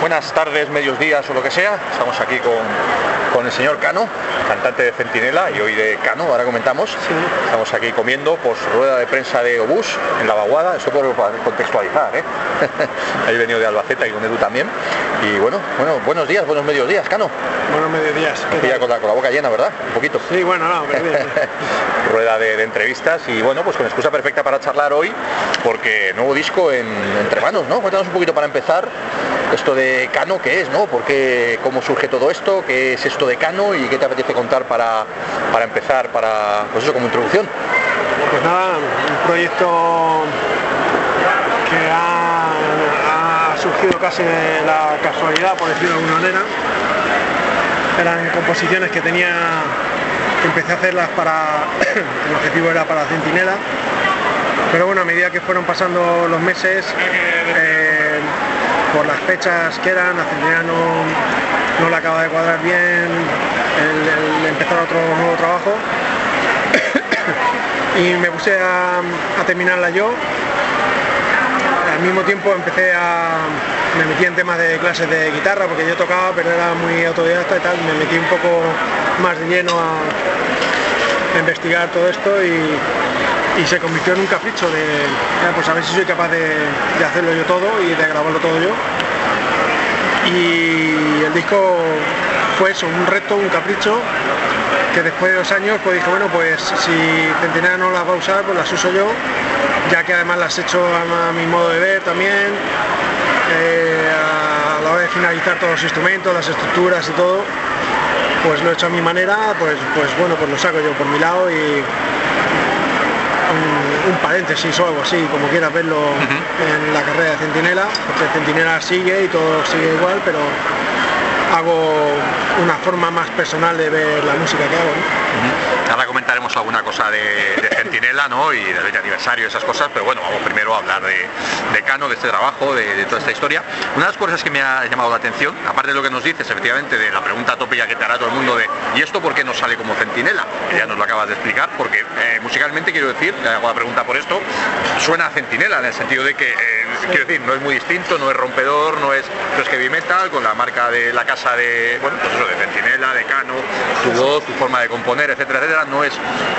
Buenas tardes, medios días o lo que sea. Estamos aquí con, con el señor Cano, cantante de Centinela y hoy de Cano, ahora comentamos. Estamos aquí comiendo por su rueda de prensa de Obús en la vaguada, eso por contextualizar, ¿eh? Ahí venido de Albacete y con Edu también. Y bueno, bueno, buenos días, buenos medios días, Cano. Buenos medios días. Ya con la, con la boca llena, ¿verdad? Un poquito. Sí, bueno, no, pero bien. rueda de, de entrevistas y bueno, pues con excusa perfecta para charlar hoy, porque nuevo disco en, entre manos, ¿no? Cuéntanos un poquito para empezar esto de Cano, ¿qué es, no? Porque cómo surge todo esto, qué es esto de Cano y qué te apetece contar para, para empezar, para, pues eso, como introducción. Pues nada, un proyecto que ha, surgido casi de la casualidad, por decirlo de alguna manera. Eran composiciones que tenía, empecé a hacerlas para, el objetivo era para Centinela, pero bueno, a medida que fueron pasando los meses, eh, por las fechas que eran, a Centinela no, no le acaba de cuadrar bien el, empezar otro nuevo trabajo. Y me puse a, terminarla yo. Al mismo tiempo empecé a me metí en temas de clases de guitarra porque yo tocaba pero era muy autodidacta y tal. Me metí un poco más de lleno a investigar todo esto y, y, se convirtió en un capricho de pues a ver si soy capaz de, de, hacerlo yo todo y de grabarlo todo yo y el disco fue eso, un reto, un capricho que después de dos años pues dije bueno pues si Centinela no las va a usar pues las uso yo ya que además las he hecho a, mi modo de ver también eh, a la hora de finalizar todos los instrumentos las estructuras y todo pues lo he hecho a mi manera pues pues bueno pues lo saco yo por mi lado y un, un paréntesis o algo así como quieras verlo uh -huh. en la carrera de Centinela porque Centinela sigue y todo sigue igual pero hago una forma más personal de ver la música que hago. ¿no? Ahora comentaremos alguna cosa de, Centinela ¿no? y del 20 aniversario, esas cosas, pero bueno, vamos primero a hablar de, de Cano, de este trabajo, de, toda esta historia. Una de las cosas que me ha llamado la atención, aparte de lo que nos dices, efectivamente, de la pregunta tópica que te hará todo el mundo de ¿y esto por qué no sale como Centinela? Ya nos lo acabas de explicar, porque eh, musicalmente quiero decir, hago la pregunta por esto, suena a Centinela en el sentido de que, eh, quiero decir, no es muy distinto, no es rompedor, no es, no es heavy metal, con la marca de la casa de, bueno, pues eso, de Centinela, de Cano, tu voz, tu forma de componer, etcétera, etcétera, no es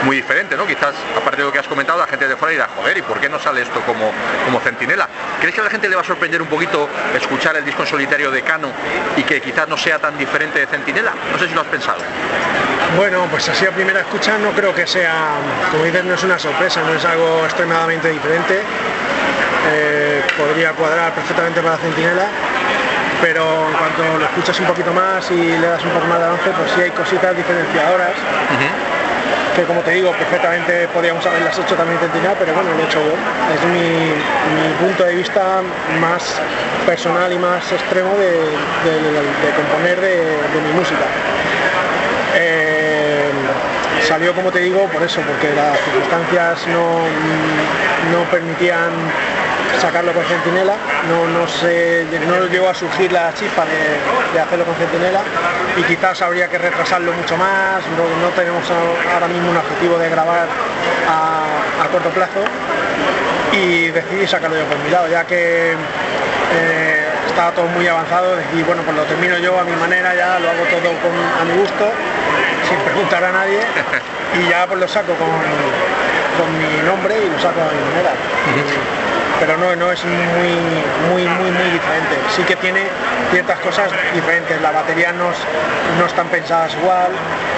muy diferente, ¿no? Quizás, aparte de lo que has comentado, la gente de fuera dirá, joder, ¿y por qué no sale esto como, como Centinela? ¿Crees que a la gente le va a sorprender un poquito escuchar el disco en solitario de Cano y que quizás no sea tan diferente de Centinela? No sé si lo has pensado. Bueno, pues así a primera escucha no creo que sea, como dices, no es una sorpresa, no es algo extremadamente diferente. Eh, podría cuadrar perfectamente para Centinela pero en cuanto lo escuchas un poquito más y le das un poco más de avance, pues sí hay cositas diferenciadoras. Uh -huh. Que como te digo, perfectamente podríamos haberlas hecho también Centinela, pero bueno, lo he hecho yo. Es mi, mi, punto de vista más personal y más extremo de, de, de componer de, de, mi música. Eh, salió, como te digo, por eso, porque las circunstancias no, no permitían sacarlo con centinela, no, no, se, no llegó a surgir la chispa de, de, hacerlo con centinela. Y quizás habría que retrasarlo mucho más, no, no tenemos ahora mismo un objetivo de grabar a, a, corto plazo. Y decidí sacarlo yo por mi lado, ya que eh, estaba todo muy avanzado, decidí, bueno, pues lo termino yo a mi manera, ya lo hago todo con, a mi gusto, sin preguntar a nadie. Y ya pues lo saco con, con mi nombre y lo saco a mi manera pero no, no es muy, muy, muy, muy diferente. Sí que tiene ciertas cosas diferentes. La batería no, no están pensadas igual,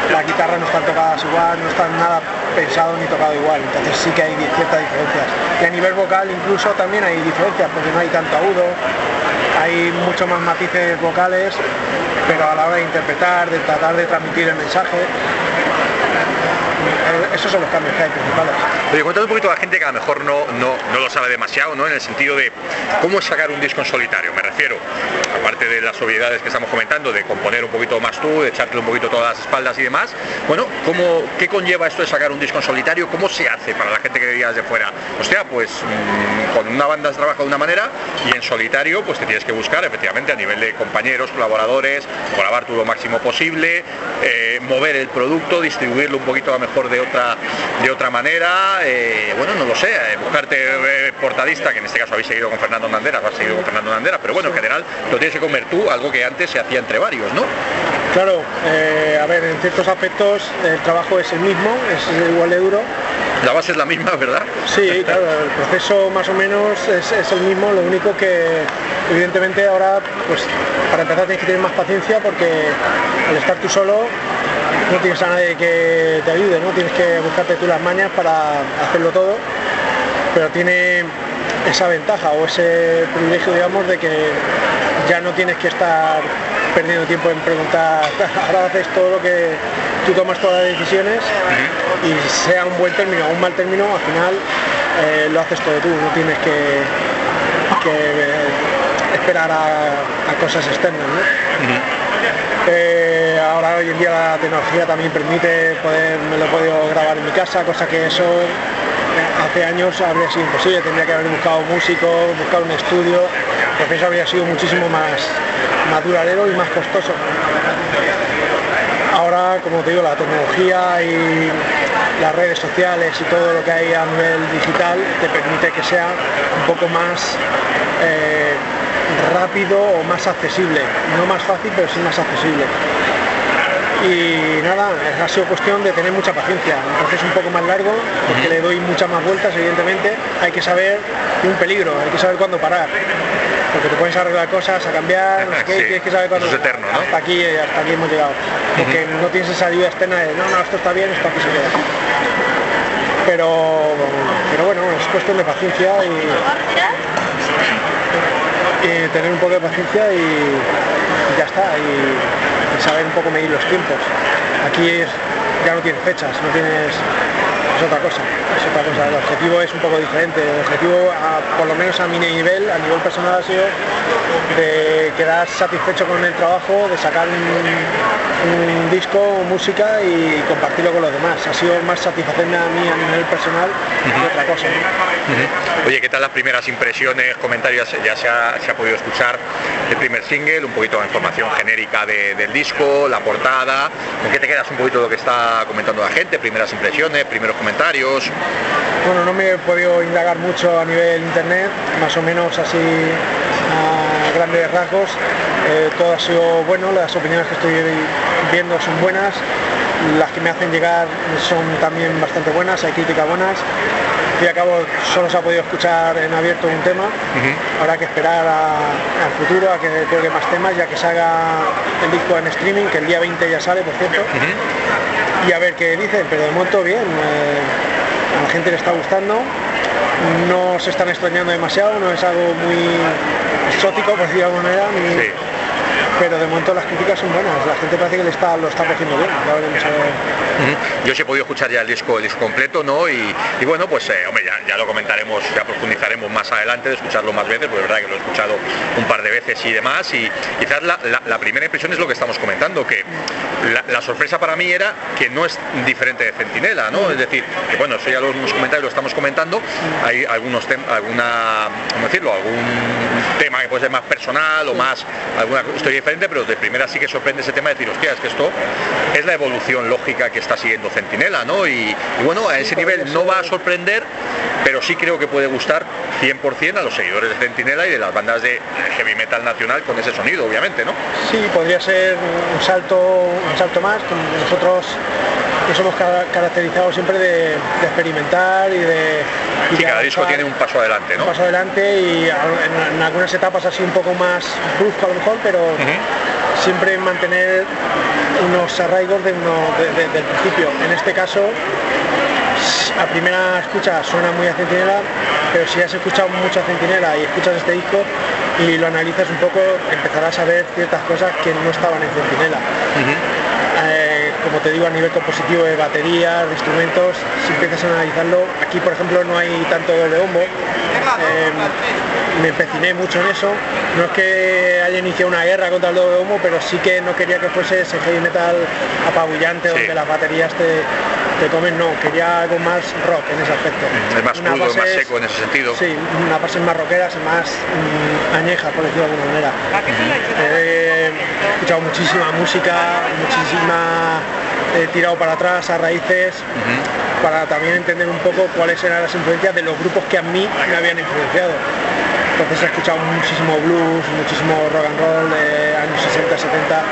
la guitarra no están tocadas igual, no están nada pensado ni tocado igual. Entonces sí que hay ciertas diferencias. Y a nivel vocal incluso también hay diferencias, porque no hay tanto agudo, hay mucho más matices vocales, pero a la hora de interpretar, de tratar de transmitir el mensaje, esos son los cambios que hay principales. Oye, cuéntame un poquito a la gente que a lo mejor no, no, no lo sabe demasiado, ¿no? En el sentido de cómo sacar un disco en solitario. Me refiero, aparte de las obviedades que estamos comentando, de componer un poquito más tú, de echarte un poquito todas las espaldas y demás. Bueno, ¿cómo, ¿qué conlleva esto de sacar un disco en solitario? ¿Cómo se hace para la gente que diría desde fuera? Hostia, pues mm, con una banda se trabaja de una manera y en solitario pues te tienes que buscar efectivamente a nivel de compañeros, colaboradores, grabar tú lo máximo posible, eh, mover el producto, distribuirlo un poquito a lo mejor de otra, de otra manera, eh, bueno, no lo sé, eh, buscarte portadista, que en este caso habéis seguido con Fernando Nanderas, has seguido con Fernando Nanderas, pero bueno, en general lo tienes que comer tú, algo que antes se hacía entre varios, ¿no? Claro, a ver, en ciertos aspectos el trabajo es el mismo, es igual de duro. La base es la misma, ¿verdad? Sí, claro, el proceso más o menos es, es el mismo, lo único que evidentemente ahora, pues para empezar tienes que tener más paciencia porque al estar tú solo no tienes a nadie que te ayude, ¿no? Tienes que buscarte tú las mañas para hacerlo todo, pero tiene esa ventaja o ese privilegio, digamos, de que ya no tienes que estar perdiendo tiempo en preguntar, ahora haces todo lo que tú tomas todas las decisiones y sea un buen término o un mal término, al final eh, lo haces todo tú, no tienes que, esperar a, cosas externas. Eh, ahora hoy en día la tecnología también permite poder, me lo he podido grabar en mi casa, cosa que eso hace años habría sido imposible, tendría que haber buscado músico, buscar un estudio, porque eso habría sido muchísimo más, más duradero y más costoso. Ahora, como te digo, la tecnología y las redes sociales y todo lo que hay a nivel digital te permite que sea un poco más eh, rápido o más accesible. No más fácil, pero sí más accesible. Y nada, ha sido cuestión de tener mucha paciencia, un proceso un poco más largo, porque le doy muchas más vueltas, evidentemente, hay que saber un peligro, hay que saber cuándo parar, porque te puedes arreglar cosas, a cambiar, no sé qué, tienes que saber cuándo... Es eterno, ¿no? Hasta aquí, hasta aquí hemos llegado, porque no tienes esa ayuda externa de, no, no, esto está bien, esto aquí se queda. Pero, pero bueno, es cuestión de paciencia y, tener un poco de paciencia y ya está. Y, saber un poco medir los tiempos. Aquí ya no tienes fechas, no tienes es otra cosa, es otra cosa. El objetivo es un poco diferente. El objetivo, por lo menos a mi nivel, a nivel personal, ha sido de quedar satisfecho con el trabajo, de sacar un, disco música y compartirlo con los demás. Ha sido más satisfacerme a mí a nivel personal que otra cosa. Oye, ¿qué tal las primeras impresiones, comentarios? Ya se ha, podido escuchar el primer single, un poquito de información genérica del disco, la portada. ¿Con qué te quedas un poquito de lo que está comentando la gente? Primeras impresiones, primeros comentarios. Bueno, no me he podido indagar mucho a nivel internet, más o menos así a grandes rasgos. Eh, todo ha sido bueno, las opiniones que estoy viendo son buenas, las que me hacen llegar son también bastante buenas, hay críticas buenas. Y a cabo solo se ha podido escuchar en abierto un tema, habrá que esperar al futuro a que toque más temas, ya que se haga el disco en streaming, que el día 20 ya sale, por cierto. Y a ver qué dicen, pero de momento bien, eh, a la gente le está gustando, no se están extrañando demasiado, no es algo muy exótico por decirlo de alguna manera, pero de momento las críticas son buenas, la gente parece que le está, lo está cogiendo bien, ya a ver. Yo sí he podido escuchar ya el disco, el disco completo, ¿no? Y, bueno, pues eh, hombre, ya, lo comentaremos, ya profundizaremos más adelante de escucharlo más veces, porque es verdad que lo he escuchado un par de veces y demás, y quizás la, primera impresión es lo que estamos comentando, que la, sorpresa para mí era que no es diferente de Centinela, ¿no? Es decir, que bueno, eso ya lo hemos comentado y lo estamos comentando, hay algunos temas, alguna, ¿cómo decirlo? Algún tema que puede ser más personal o más alguna historia diferente, pero de primera sí que sorprende ese tema de decir, hostia, es que esto es la evolución lógica que está siguiendo Centinela, ¿no? Y, bueno, a ese nivel no va a sorprender, pero sí creo que puede gustar 100% a los seguidores de Centinela y de las bandas de heavy metal nacional con ese sonido, obviamente, ¿no? Sí, podría ser un salto, un salto más, nosotros nos hemos caracterizado siempre de, experimentar y de... Y cada disco tiene un paso adelante, ¿no? Un paso adelante y en, algunas etapas así un poco más brusco a lo mejor, pero siempre mantener unos arraigos de del principio. En este caso, a primera escucha suena muy a centinela, pero si has escuchado mucho a centinela y escuchas este disco y lo analizas un poco, empezarás a ver ciertas cosas que no estaban en centinela. Eh, como te digo, a nivel compositivo de batería, de instrumentos, si empiezas a analizarlo, aquí por ejemplo no hay tanto doble bombo, em, me empeciné mucho en eso, no es que haya iniciado una guerra contra el doble bombo, pero sí que no quería que fuese ese heavy metal apabullante donde las baterías te, te comen, no, quería algo más rock en ese aspecto. Es más crudo, más seco en ese sentido. Sí, una base más rockera, más mm, añeja, por decirlo de alguna manera. he escuchado muchísima música, muchísima he tirado para atrás a raíces para también entender un poco cuáles eran las influencias de los grupos que a mí me habían influenciado. Entonces he escuchado muchísimo blues, muchísimo rock and roll de años 60, 70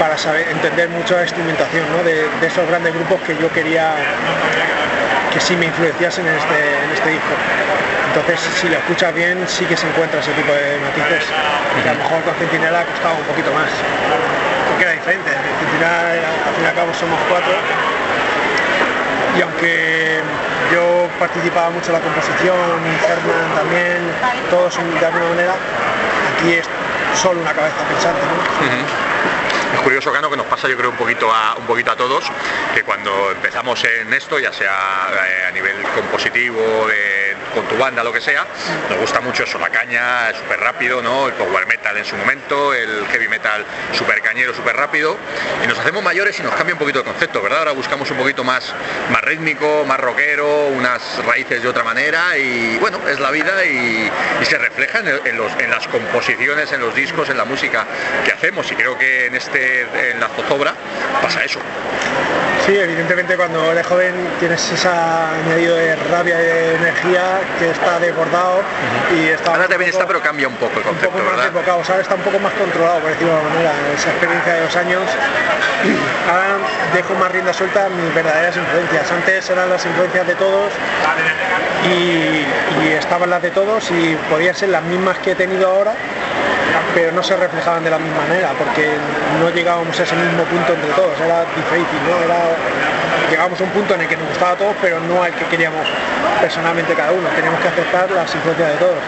para saber entender mucho la instrumentación de, esos grandes grupos que yo quería que sí me influenciasen en este, en este disco. Entonces, si lo escuchas bien, sí que se encuentra ese tipo de matices, que a lo mejor con Centinela ha costado un poquito más, porque era diferente. Centinela, al fin y al cabo, somos cuatro, y aunque yo participaba mucho en la composición, Herman también, todos de alguna manera, aquí es solo una cabeza pensante. Es curioso, Cano, que nos pasa yo creo un poquito a, un poquito a todos, que cuando empezamos en esto, ya sea eh, a nivel compositivo, con tu banda, lo que sea, nos gusta mucho eso, la caña, súper rápido, ¿no? El power metal en su momento, el heavy metal súper cañero, súper rápido, y nos hacemos mayores y nos cambia un poquito el concepto, ¿verdad? Ahora buscamos un poquito más, más rítmico, más rockero, unas raíces de otra manera, y bueno, es la vida y, se refleja en, los, en las composiciones, en los discos, en la música que hacemos, y creo que en este en la zozobra pasa eso. Sí, evidentemente cuando eres joven tienes esa añadido de rabia y de energía que está desbordado y está... Ahora también está, pero cambia un poco el concepto, un poco más enfocado, ¿sabes? Está un poco más controlado, por decirlo de alguna manera, esa experiencia de dos años. Ahora dejo más rienda suelta mis verdaderas influencias. Antes eran las influencias de todos y, y estaban las de todos y podían ser las mismas que he tenido ahora, pero no se reflejaban de la misma manera porque no llegábamos a ese mismo punto entre todos, era difícil, ¿no? Era, llegábamos a un punto en el que nos gustaba a todos, pero no al que queríamos personalmente cada uno, teníamos que aceptar las influencias de todos.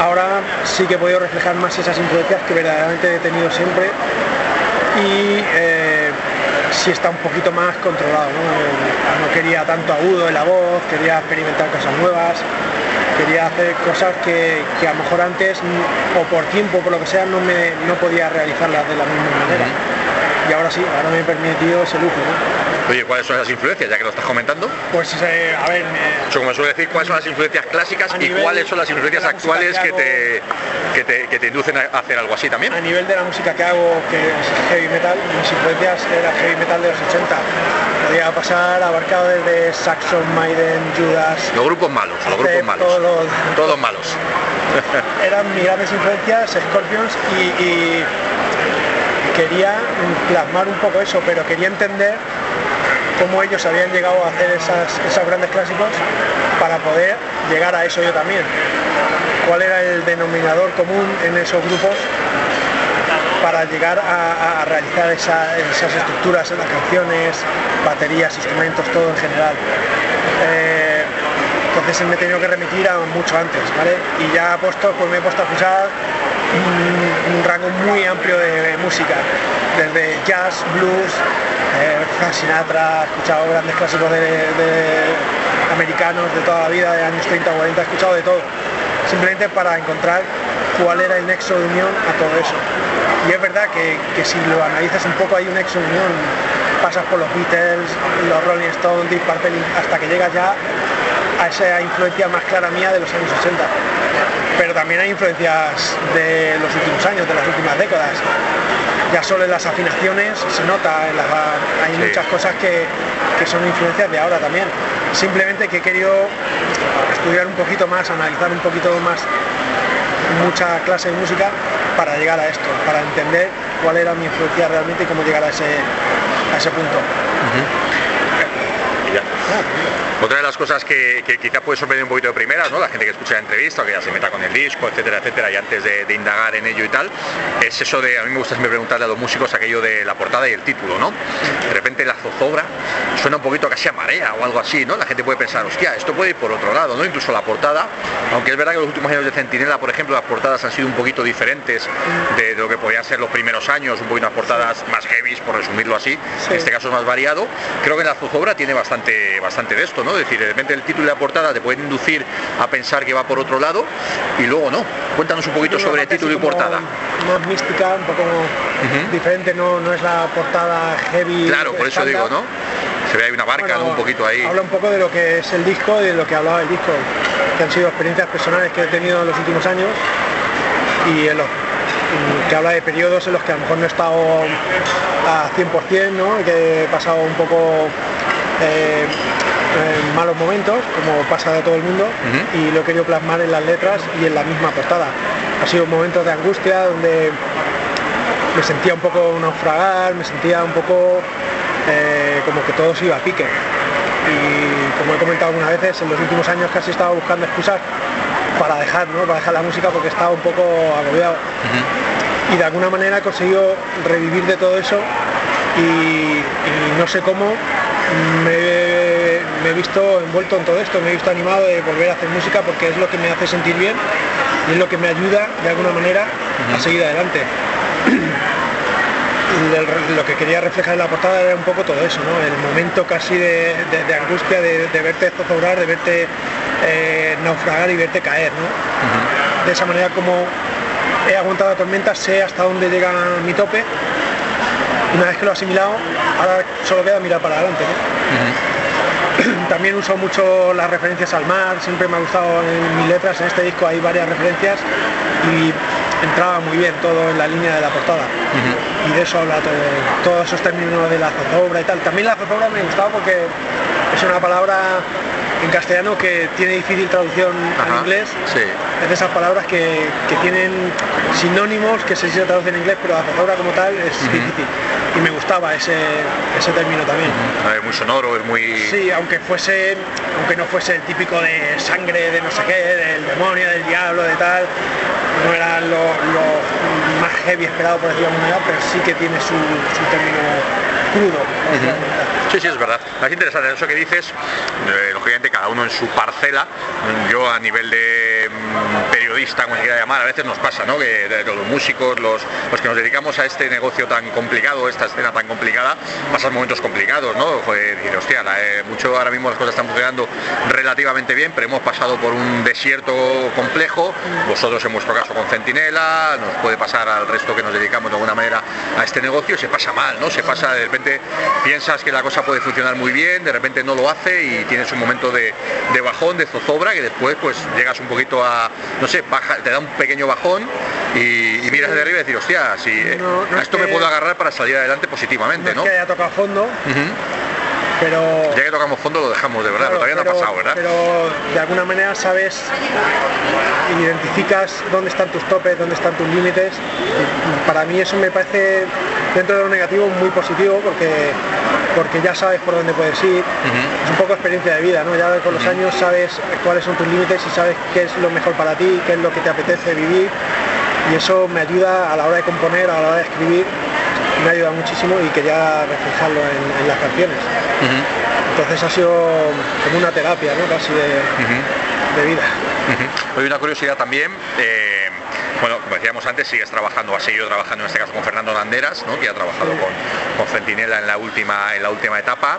Ahora sí que he podido reflejar más esas influencias que verdaderamente he tenido siempre y eh, sí está un poquito más controlado, ¿no? no quería tanto agudo en la voz, quería experimentar cosas nuevas, quería hacer cosas que, a lo mejor antes o por tiempo por lo que sea no me no podía realizarlas de la misma manera y ahora sí, ahora me he permitido ese lujo. Oye, ¿cuáles son esas influencias, ya que lo estás comentando? Pues, eh, a ver... como suele decir, ¿cuáles son las influencias clásicas y cuáles son las influencias actuales que, te, que, te, que, te, inducen a hacer algo así también? A nivel de la música que hago, que es heavy metal, mis influencias era heavy metal de los 80. Podía pasar abarcado desde Saxon, Maiden, Judas... Los grupos malos, los grupos malos. Todos, malos. eran mis grandes influencias, Scorpions y quería plasmar un poco eso, pero quería entender cómo ellos habían llegado a hacer esos grandes clásicos para poder llegar a eso yo también. ¿Cuál era el denominador común en esos grupos para llegar a, realizar esas estructuras las canciones, baterías, instrumentos, todo en general? Eh, entonces me he tenido que remitir a mucho antes, ¿vale? Y ya puesto, pues me he puesto a escuchar un, rango muy amplio de, música, desde jazz, blues, eh, Sinatra, he escuchado grandes clásicos de, americanos de toda la vida, de años 30 o 40, he escuchado de todo, simplemente para encontrar cuál era el nexo de unión a todo eso. Y es verdad que, si lo analizas un poco hay un nexo de unión, pasas por los Beatles, los Rolling Stones, Deep Purple, hasta que llegas ya a esa influencia más clara mía de los años 80 pero también hay influencias de los últimos años, de las últimas décadas. Ya solo en las afinaciones se nota, hay muchas cosas que, son influencias de ahora también. Simplemente que he querido estudiar un poquito más, analizar un poquito más mucha clase de música para llegar a esto, para entender cuál era mi influencia realmente y cómo llegar a ese, a ese punto. Otra de las cosas que, quizá puede sorprender un poquito de primeras, ¿no? la gente que escucha la entrevista, que ya se meta con el disco, etcétera, etcétera, y antes de, indagar en ello y tal, es eso de, a mí me gusta siempre preguntarle a los músicos aquello de la portada y el título, ¿no? De repente la zozobra suena un poquito casi a marea o algo así, ¿no? La gente puede pensar, hostia, esto puede ir por otro lado, ¿no? Incluso la portada, aunque es verdad que los últimos años de Centinela, por ejemplo, las portadas han sido un poquito diferentes de, lo que podían ser los primeros años, un poquito unas portadas más heavy, por resumirlo así, en este caso es más variado, creo que la zozobra tiene bastante, bastante de esto, ¿no? Es decir, de repente el título y la portada te pueden inducir a pensar que va por otro lado y luego no. Cuéntanos un poquito sobre el título y portada. Más mística, un poco diferente, no, no es la portada heavy. Claro, por eso digo, ¿no? Se ve ahí una barca, Un poquito ahí. Habla un poco de lo que es el disco y de lo que hablaba el disco, que han sido experiencias personales que he tenido en los últimos años y en los que habla de periodos en los que a lo mejor no he estado a 100%, ¿no? que he pasado un poco eh, en malos momentos, como pasa de todo el mundo, y lo he querido plasmar en las letras y en la misma portada. Ha sido un momento de angustia donde me sentía un poco naufragar, me sentía un poco eh, como que todo se iba a pique. Y como he comentado algunas veces, en los últimos años casi he estado buscando excusas para dejar, ¿no? para dejar la música porque estaba un poco agobiado. Y de alguna manera he conseguido revivir de todo eso y, no sé cómo me, he visto envuelto en todo esto, me he visto animado de volver a hacer música porque es lo que me hace sentir bien y es lo que me ayuda de alguna manera a seguir adelante. lo que quería reflejar en la portada era un poco todo eso, ¿no? el momento casi de, angustia, de, verte zozobrar, de verte eh, naufragar y verte caer. ¿no? De esa manera como he aguantado la tormenta, sé hasta dónde llega mi tope. Una vez que lo he asimilado, ahora solo queda mirar para adelante. También uso mucho las referencias al mar, siempre me ha gustado en mis letras, en este disco hay varias referencias y entraba muy bien todo en la línea de la portada. Y de eso habla todo, todos esos términos de la zozobra y tal. También la zozobra me gustaba porque es una palabra en castellano que tiene difícil traducción en inglés. Es de esas palabras que, tienen sinónimos que se traducen en inglés, pero la zozobra como tal es difícil. Y me gustaba ese, ese término también. Es muy sonoro, es muy... Sí, aunque fuese, aunque no fuese el típico de sangre, de no sé qué, del demonio, del diablo, de tal, no era lo, más heavy esperado por decirlo de manera, pero sí que tiene su, término crudo. Sí, sí, es verdad. Es interesante eso que dices, eh, lógicamente cada uno en su parcela, yo a nivel de mm, periodista, como se quiera llamar, a veces nos pasa, ¿no? Que los músicos, los, los que nos dedicamos a este negocio tan complicado, esta escena tan complicada, pasan momentos complicados, ¿no? decir, hostia, eh, mucho ahora mismo las cosas están funcionando relativamente bien, pero hemos pasado por un desierto complejo, vosotros en vuestro caso con Centinela, nos puede pasar al resto que nos dedicamos de alguna manera a este negocio, se pasa mal, ¿no? Se pasa, de repente piensas que la cosa puede funcionar muy bien, de repente no lo hace y tienes un momento de, bajón, de zozobra, que después pues llegas un poquito a, no sé, baja, te da un pequeño bajón y, miras de arriba y decir, hostia, si a esto me puedo agarrar para salir adelante positivamente, ¿no? que haya tocado fondo pero ya que tocamos fondo lo dejamos de verdad, pero todavía no ha pasado, ¿verdad? Pero de alguna manera sabes, identificas dónde están tus topes, dónde están tus límites. Para mí eso me parece dentro de lo negativo muy positivo porque porque ya sabes por dónde puedes ir. Es un poco experiencia de vida, ¿no? Ya con los años sabes cuáles son tus límites y sabes qué es lo mejor para ti, qué es lo que te apetece vivir. Y eso me ayuda a la hora de componer, a la hora de escribir, me ayuda muchísimo y quería reflejarlo en, las canciones. Entonces ha sido como una terapia, ¿no? Casi de, vida. Hay una curiosidad también. Eh, bueno, como decíamos antes, sigues trabajando, has seguido trabajando en este caso con Fernando Landeras, ¿no? que ha trabajado con, con Centinela en la última, en la última etapa.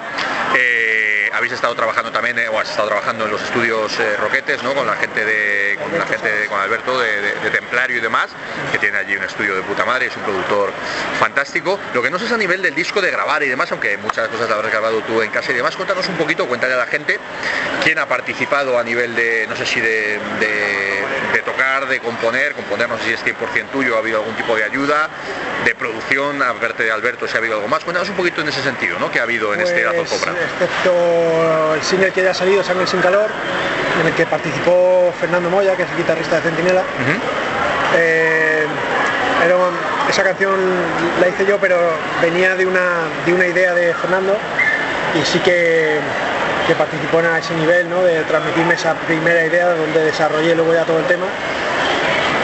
Eh, habéis estado trabajando también, eh, o has estado trabajando en los estudios eh, Roquetes, ¿no? con la gente de, con la gente con Alberto de, Templario y demás, que tiene allí un estudio de puta madre, es un productor fantástico. Lo que no sé es a nivel del disco de grabar y demás, aunque muchas cosas las habrás grabado tú en casa y demás, cuéntanos un poquito, cuéntale a la gente quién ha participado a nivel de, no sé si de, de tocar, de componer, componer no sé si es 100% tuyo, ha habido algún tipo de ayuda, de producción, a verte de Alberto si ha habido algo más. Cuéntanos un poquito en ese sentido, ¿no? Que ha habido en este Azul Cobra. Excepto el single que ya ha salido, Sangre sin calor, en el que participó Fernando Moya, que es el guitarrista de Centinela. Eh, esa canción la hice yo, pero venía de una, de una idea de Fernando y sí que que participó en ese nivel, ¿no? de transmitirme esa primera idea donde desarrollé luego ya todo el tema.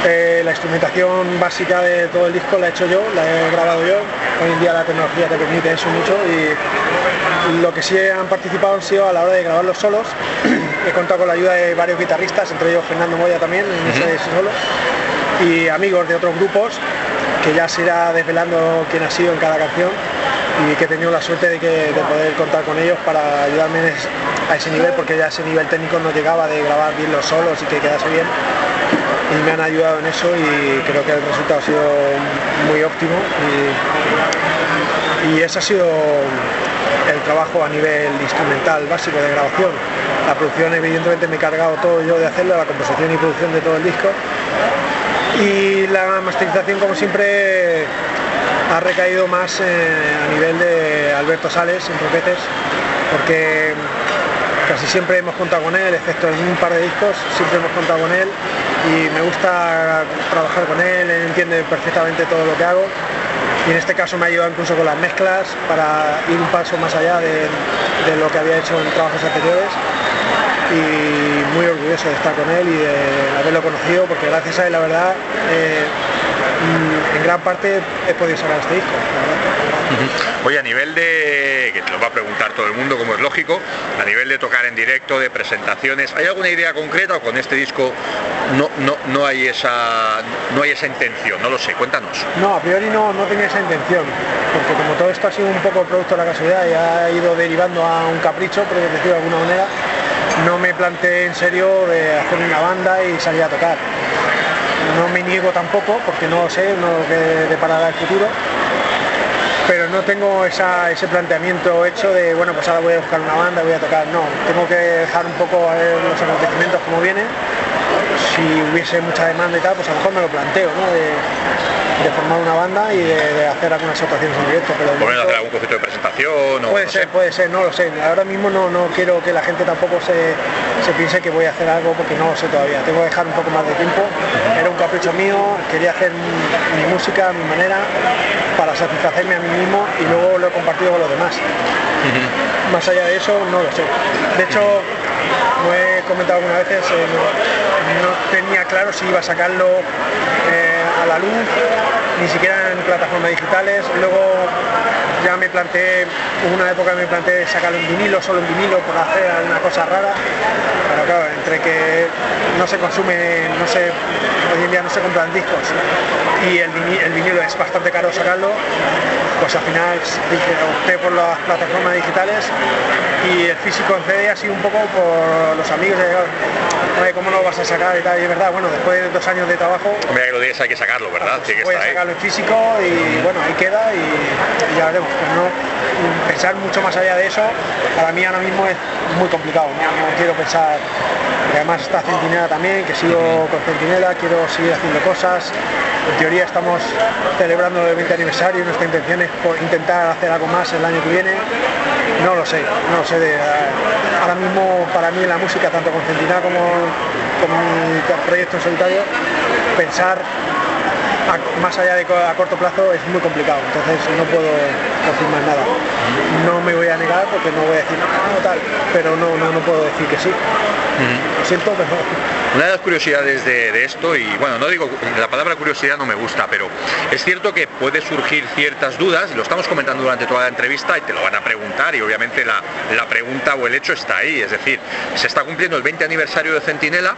Eh, la instrumentación básica de todo el disco la he hecho yo, la he grabado yo. Hoy en día la tecnología te permite eso mucho y lo que sí han participado han sido a la hora de grabar los solos. he contado con la ayuda de varios guitarristas, entre ellos Fernando Moya también en ese solo y amigos de otros grupos que ya se irá desvelando quién ha sido en cada canción y que he tenido la suerte de, poder contar con ellos para ayudarme a ese nivel porque ya ese nivel técnico no llegaba de grabar bien los solos y que quedase bien. Y me han ayudado en eso y creo que el resultado ha sido muy óptimo. Y, y ese ha sido el trabajo a nivel instrumental básico de grabación. La producción evidentemente me he cargado todo yo de hacerlo, la composición y producción de todo el disco. Y la masterización como siempre ha recaído más eh, a nivel de Alberto Sales en troquetes porque casi siempre hemos contado con él, excepto en un par de discos, siempre hemos contado con él y me gusta trabajar con él, él entiende perfectamente todo lo que hago y en este caso me ha ayudado incluso con las mezclas para ir un paso más allá de, lo que había hecho en trabajos anteriores y muy orgulloso de estar con él y de haberlo conocido porque gracias a él la verdad eh, en gran parte he podido sacar este disco. Oye, a nivel de, que te lo va a preguntar todo el mundo como es lógico, a nivel de tocar en directo, de presentaciones, ¿hay alguna idea concreta o con este disco no, no, no, hay, esa, no hay esa intención? No lo sé, cuéntanos. No, a priori no, no tenía esa intención, porque como todo esto ha sido un poco producto de la casualidad y ha ido derivando a un capricho, por decirlo de alguna manera, no me planteé en serio de hacer una banda y salir a tocar. No me niego tampoco, porque no sé no lo que deparará el futuro, pero no tengo ese planteamiento hecho de, bueno, pues ahora voy a buscar una banda, voy a tocar. No, tengo que dejar un poco ver los acontecimientos como vienen. Si hubiese mucha demanda y tal, pues a lo mejor me lo planteo, ¿no? Formar una banda y de, hacer algunas actuaciones en directo. Pero momento, hacer algún concierto de presentación? puede ser, puede ser, no lo sé. Ahora mismo no, no quiero que la gente tampoco se, se, piense que voy a hacer algo porque no lo sé todavía. Tengo que dejar un poco más de tiempo. Era un capricho mío, quería hacer mi música a mi manera para satisfacerme a mí mismo y luego lo he compartido con los demás. Más allá de eso, no lo sé. De hecho, como he comentado algunas veces, eh, no, tenía claro si iba a sacarlo eh, a la luz, ni siquiera en plataformas digitales. Luego ya me planteé, una época me planteé sacarlo en vinilo, solo en vinilo, por hacer alguna cosa rara. Pero claro, entre que no se consume, no sé, hoy en día no se compran discos y el, vinilo es bastante caro sacarlo, pues al final opté por las plataformas digitales y el físico en CD ha sido un poco por los amigos de cómo lo vas a sacar y tal, y es verdad, bueno, después de dos años de trabajo... Hombre, que lo digas hay que sacarlo, ¿verdad? Pues voy a sacarlo en físico y bueno, ahí queda y, ya veremos, pues no pensar mucho más allá de eso, para mí ahora mismo es muy complicado, no, quiero pensar, además está Centinela también, que sigo con Centinela, quiero seguir haciendo cosas, en teoría estamos celebrando el 20 aniversario y nuestra intención es intentar hacer algo más el año que viene. No lo sé, no lo sé. De, ahora mismo para mí la música, tanto con Centinela como con mi proyecto en solitario, pensar más allá de a corto plazo es muy complicado, entonces no puedo confirmar nada. No me voy a negar porque no voy a decir no, tal, pero no, no, no puedo decir que sí. Lo siento, pero una de las curiosidades de, esto, y bueno, no digo, la palabra curiosidad no me gusta, pero es cierto que puede surgir ciertas dudas, y lo estamos comentando durante toda la entrevista, y te lo van a preguntar, y obviamente la, la pregunta o el hecho está ahí, es decir, se está cumpliendo el 20 aniversario de Centinela,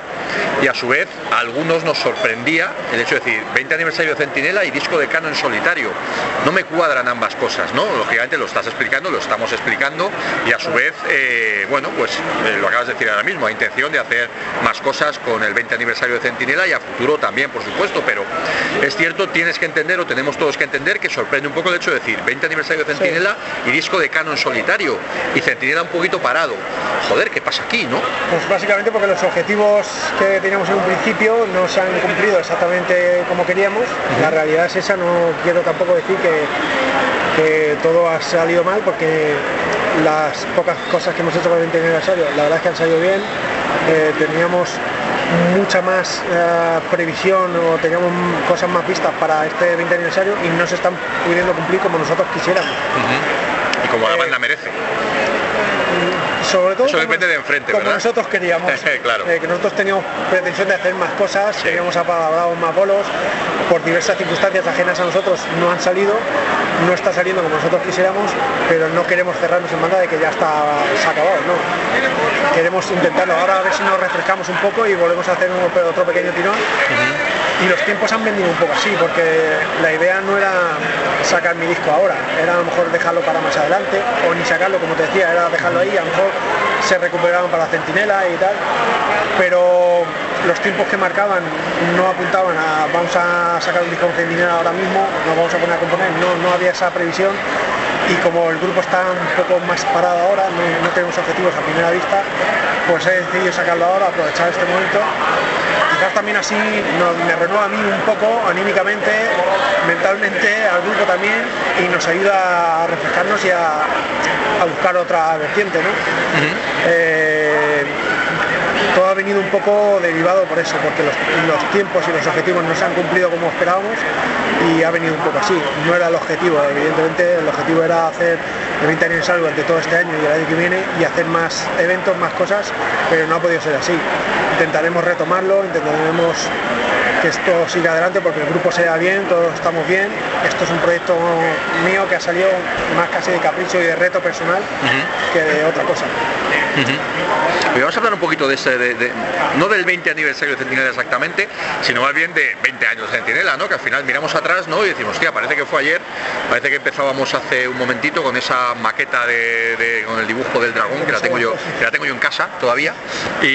y a su vez a algunos nos sorprendía el hecho de decir 20 aniversario de Centinela y disco de Cano en solitario. No me cuadran ambas cosas, ¿no? Lógicamente lo estás explicando, lo estamos explicando, y a su vez, eh, bueno, pues eh, lo acabas de decir ahora mismo, hay intención de hacer más cosas con el 20 aniversario de Centinela y a futuro también, por supuesto, pero es cierto, tienes que entender o tenemos todos que entender que sorprende un poco el hecho de decir 20 aniversario de Centinela y disco de Canon solitario y Centinela un poquito parado. Joder, ¿qué pasa aquí, no? Pues básicamente porque los objetivos que teníamos en un principio no se han cumplido exactamente como queríamos. La realidad es esa, no quiero tampoco decir que, que todo ha salido mal porque las pocas cosas que hemos hecho con el 20 aniversario, la verdad es que han salido bien. Eh, teníamos mucha más eh, previsión o teníamos cosas más vistas para este 20 aniversario y no se están pudiendo cumplir como nosotros quisiéramos. Y como la banda merece. Sobre todo Eso depende de enfrente, como ¿verdad? nosotros queríamos. Claro. Eh, que nosotros teníamos pretensión de hacer más cosas, queríamos apalabrado más bolos, por diversas circunstancias ajenas a nosotros no han salido, no está saliendo como nosotros quisiéramos, pero no queremos cerrarnos en banda de que ya está se ha acabado, no. Queremos intentarlo, ahora a ver si nos refrescamos un poco y volvemos a hacer un- otro pequeño tirón. Y los tiempos han vendido un poco así, porque la idea no era sacar mi disco ahora, era a lo mejor dejarlo para más adelante, o ni sacarlo, como te decía, era dejarlo ahí, a lo mejor se recuperaban para Centinela y tal, pero los tiempos que marcaban no apuntaban a vamos a sacar un disco con Centinela ahora mismo, nos vamos a poner a componer, no, no había esa previsión. Y como el grupo está un poco más parado ahora, no tenemos objetivos a primera vista, pues he decidido sacarlo ahora, aprovechar este momento quizás también así nos- me renueva a mí un poco anímicamente, mentalmente, al grupo también y nos ayuda a refrescarnos y a, a buscar otra vertiente. ¿no? Eh, todo ha venido un poco derivado por eso, porque los, tiempos y los objetivos no se han cumplido como esperábamos y ha venido un poco así. No era el objetivo, evidentemente el objetivo era hacer el 20 aniversario durante todo este año y el año que viene y hacer más eventos, más cosas, pero no ha podido ser así. Intentaremos retomarlo, intentaremos que esto siga adelante porque el grupo sea bien, todos estamos bien. Esto es un proyecto mío que ha salido más casi de capricho y de reto personal que de otra cosa. Y vamos a hablar un poquito de ese, de- de- no del 20 aniversario de Centinela exactamente, sino más bien de 20 años de Centinela, ¿no? Que al final miramos atrás, ¿no? Y decimos, hostia, parece que fue ayer, parece que empezábamos hace un momentito con esa maqueta de, de- con el dibujo del dragón, que la tengo yo, que la tengo yo en casa todavía, y,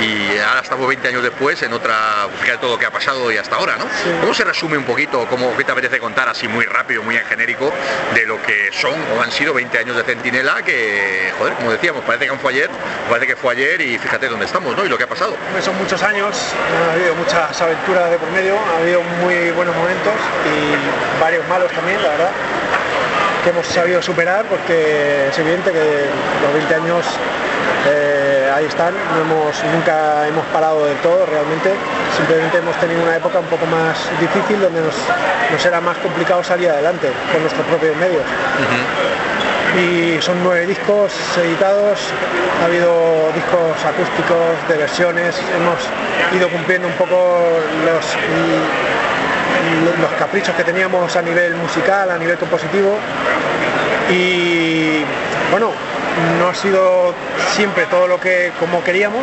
y ahora estamos 20 años después en otra, fíjate todo lo que ha pasado y hasta ahora, ¿no? ¿Cómo se resume un poquito, cómo, qué te apetece contar así muy rápido, muy en genérico, de lo que son o han sido 20 años de Centinela, que, joder, como decíamos, parece que fue ayer, parece que fue ayer y fíjate dónde estamos, ¿no? Y lo que ha pasado. Son muchos años, ha habido muchas aventuras de por medio, ha habido muy buenos momentos y varios malos también, la verdad, que hemos sabido superar porque es evidente que los 20 años eh, ahí están, no hemos, nunca hemos parado del todo realmente, simplemente hemos tenido una época un poco más difícil donde nos, nos era más complicado salir adelante con nuestros propios medios. Y son nueve discos editados, ha habido discos acústicos de versiones, hemos ido cumpliendo un poco los, los caprichos que teníamos a nivel musical, a nivel compositivo. Y bueno, no ha sido siempre todo lo que como queríamos,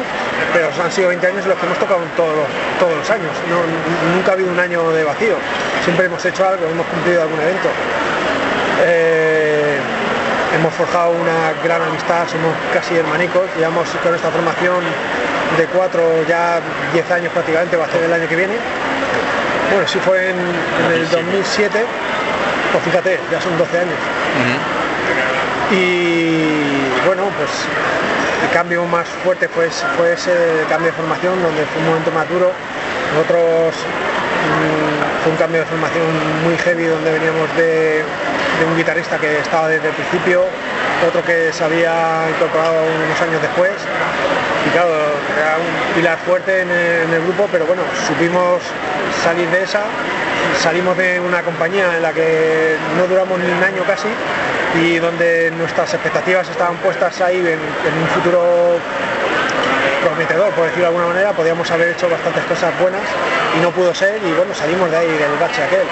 pero han sido 20 años los que hemos tocado todos los, todos los años, No- nunca ha habido un año de vacío, siempre hemos hecho algo, hemos cumplido algún evento. Eh, hemos forjado una gran amistad, somos casi hermanicos, llevamos con esta formación de cuatro ya 10 años prácticamente, va a ser el año que viene. Bueno, si fue en, en el 2007, pues fíjate, ya son 12 años. Y bueno, pues el cambio más fuerte fue, fue ese cambio de formación, donde fue un momento más duro. Nosotros mm, fue un cambio de formación muy heavy, donde veníamos de, un guitarrista que estaba desde el principio, otro que se había incorporado unos años después. Y claro, era un pilar fuerte en el grupo, pero bueno, supimos salir de esa, salimos de una compañía en la que no duramos ni un año casi y donde nuestras expectativas estaban puestas ahí en, un futuro prometedor, por decirlo de alguna manera, podíamos haber hecho bastantes cosas buenas y no pudo ser y bueno, salimos de ahí del bache aquel.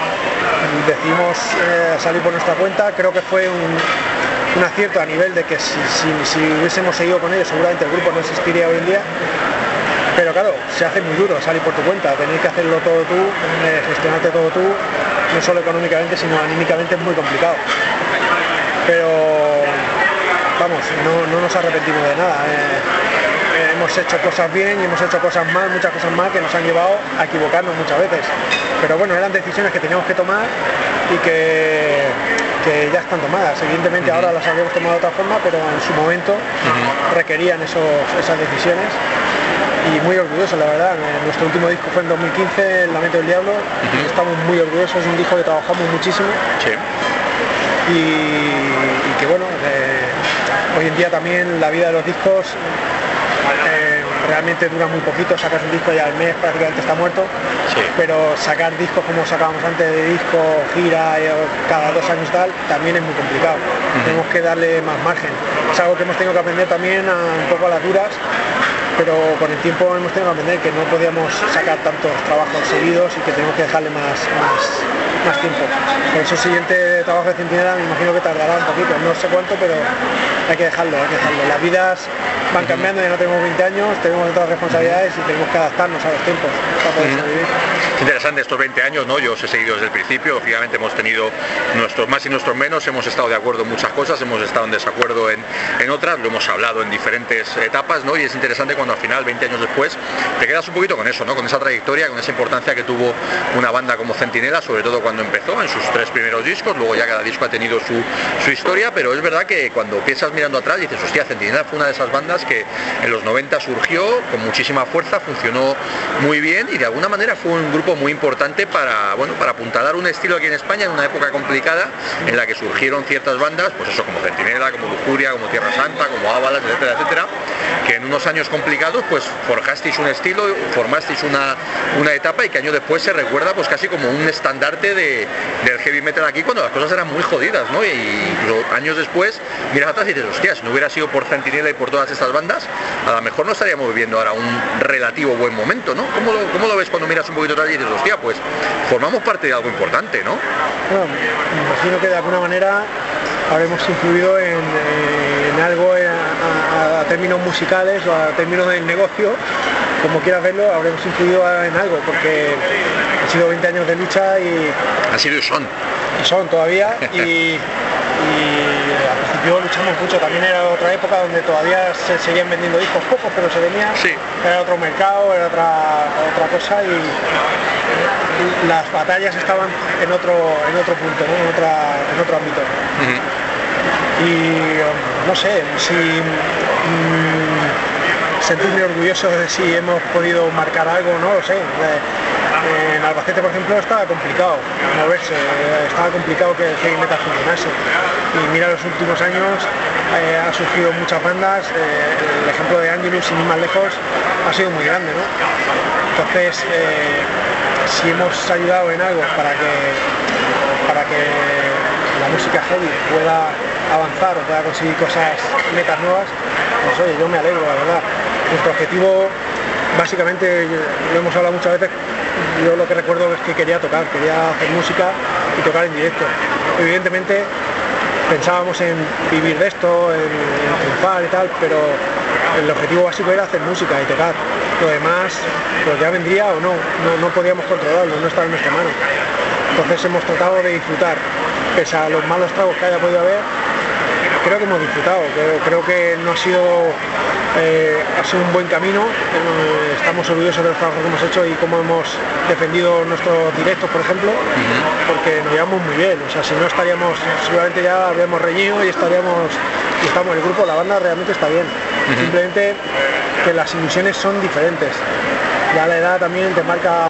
Decidimos eh, salir por nuestra cuenta, creo que fue un, acierto a nivel de que si, si- si hubiésemos seguido con ellos seguramente el grupo no existiría hoy en día. Pero claro, se hace muy duro salir por tu cuenta, tener que hacerlo todo tú, eh, gestionarte todo tú, no solo económicamente, sino anímicamente es muy complicado. Pero vamos, no, no nos arrepentimos de nada. eh, eh, hemos hecho cosas bien y hemos hecho cosas mal, muchas cosas mal que nos han llevado a equivocarnos muchas veces. Pero bueno, eran decisiones que teníamos que tomar y que, que ya están tomadas. Evidentemente ahora las habíamos tomado de otra forma, pero en su momento requerían esos- esas decisiones y muy orgullosos, la verdad. Eh, Nuestro último disco fue en 2015, El Lamento del Diablo, y estamos muy orgullosos, es un disco que trabajamos muchísimo Sí. Y, y que bueno, eh, hoy en día también la vida de los discos eh, realmente dura muy poquito, sacas un disco y al mes prácticamente está muerto, Sí. pero sacar discos como sacábamos antes de disco, gira, eh, cada dos años tal, también es muy complicado. Tenemos que darle más margen. es algo que hemos tenido que aprender también a, un poco a las duras pero con el tiempo hemos tenido que aprender que no podíamos sacar tantos trabajos seguidos y que tenemos que dejarle más, más, más tiempo. Por eso el siguiente trabajo de Centinela me imagino que tardará un poquito, no sé cuánto, pero hay que dejarlo, hay que dejarlo. Las vidas van cambiando, ya no tenemos 20 años, tenemos otras responsabilidades y tenemos que adaptarnos a los tiempos para poder sobrevivir. Interesante estos 20 años, ¿no? Yo os he seguido desde el principio, lógicamente hemos tenido nuestros más y nuestros menos, hemos estado de acuerdo en muchas cosas, hemos estado en desacuerdo en, en otras, lo hemos hablado en diferentes etapas, ¿no? Y es interesante cuando al final, 20 años después, te quedas un poquito con eso, ¿no? Con esa trayectoria, con esa importancia que tuvo una banda como Centinela, sobre todo cuando empezó en sus tres primeros discos, luego ya cada disco ha tenido su, su historia, pero es verdad que cuando piensas mirando atrás dices, hostia, Centinela fue una de esas bandas que en los 90 surgió con muchísima fuerza, funcionó muy bien y de alguna manera fue un grupo muy importante para, bueno, para apuntalar un estilo aquí en España en una época complicada en la que surgieron ciertas bandas, pues eso como Centinela, como Lujuria, como Tierra Santa, como Ábalas, etcétera, etcétera, que en unos años complicados pues forjasteis un estilo, formasteis una, una etapa y que años después se recuerda pues casi como un estandarte de, del heavy metal aquí cuando las cosas eran muy jodidas, ¿no? Y, años después miras atrás y dices, hostia, si no hubiera sido por Centinela y por todas estas bandas, a lo mejor no estaríamos viviendo ahora un relativo buen momento, ¿no? ¿Cómo lo, ves cuando miras un poquito atrás y dices, hostia, pues formamos parte de algo importante, ¿no? Me imagino que de alguna manera habremos influido en algo a, a, términos musicales o a términos del negocio, como quieras verlo, habremos influido en algo, porque han sido 20 años de lucha y... Han sido y son. Y son todavía, y, y al principio luchamos mucho, también era otra época donde todavía se seguían vendiendo discos pocos, pero se venía, Sí. era otro mercado, era otra, otra cosa y las batallas estaban en otro, en otro punto, ¿no? en, otra, en otro ámbito. Y um, no sé, si mm, sentirme orgulloso de si hemos podido marcar algo, no lo sé. Eh, en Albacete, por ejemplo, estaba complicado moverse, eh, estaba complicado que el heavy metal funcionase. Y mira, los últimos años eh, ha surgido muchas bandas, eh, el ejemplo de Angelus, sin ir más lejos, ha sido muy grande, ¿no? Entonces, eh, si hemos ayudado en algo para que, para que la música heavy pueda avanzar o pueda conseguir cosas metas nuevas, pues oye, yo me alegro, la verdad. Nuestro objetivo, básicamente, lo hemos hablado muchas veces, yo lo que recuerdo es que quería tocar, quería hacer música y tocar en directo. Evidentemente pensábamos en vivir de esto, en, en triunfar y tal, pero el objetivo básico era hacer música y tocar. Lo demás, pues ya vendría o no, no, no podíamos controlarlo, no estaba en nuestra mano. Entonces hemos tratado de disfrutar, pese a los malos tragos que haya podido haber, creo que hemos disfrutado, creo, creo que no ha sido, eh, ha sido un buen camino, eh, estamos orgullosos de los trabajos que hemos hecho y cómo hemos defendido nuestros directos, por ejemplo, porque nos llevamos muy bien, o sea, si no estaríamos, seguramente ya habríamos reñido y estaríamos, y estamos, el grupo, la banda realmente está bien, simplemente que las ilusiones son diferentes, ya la edad también te marca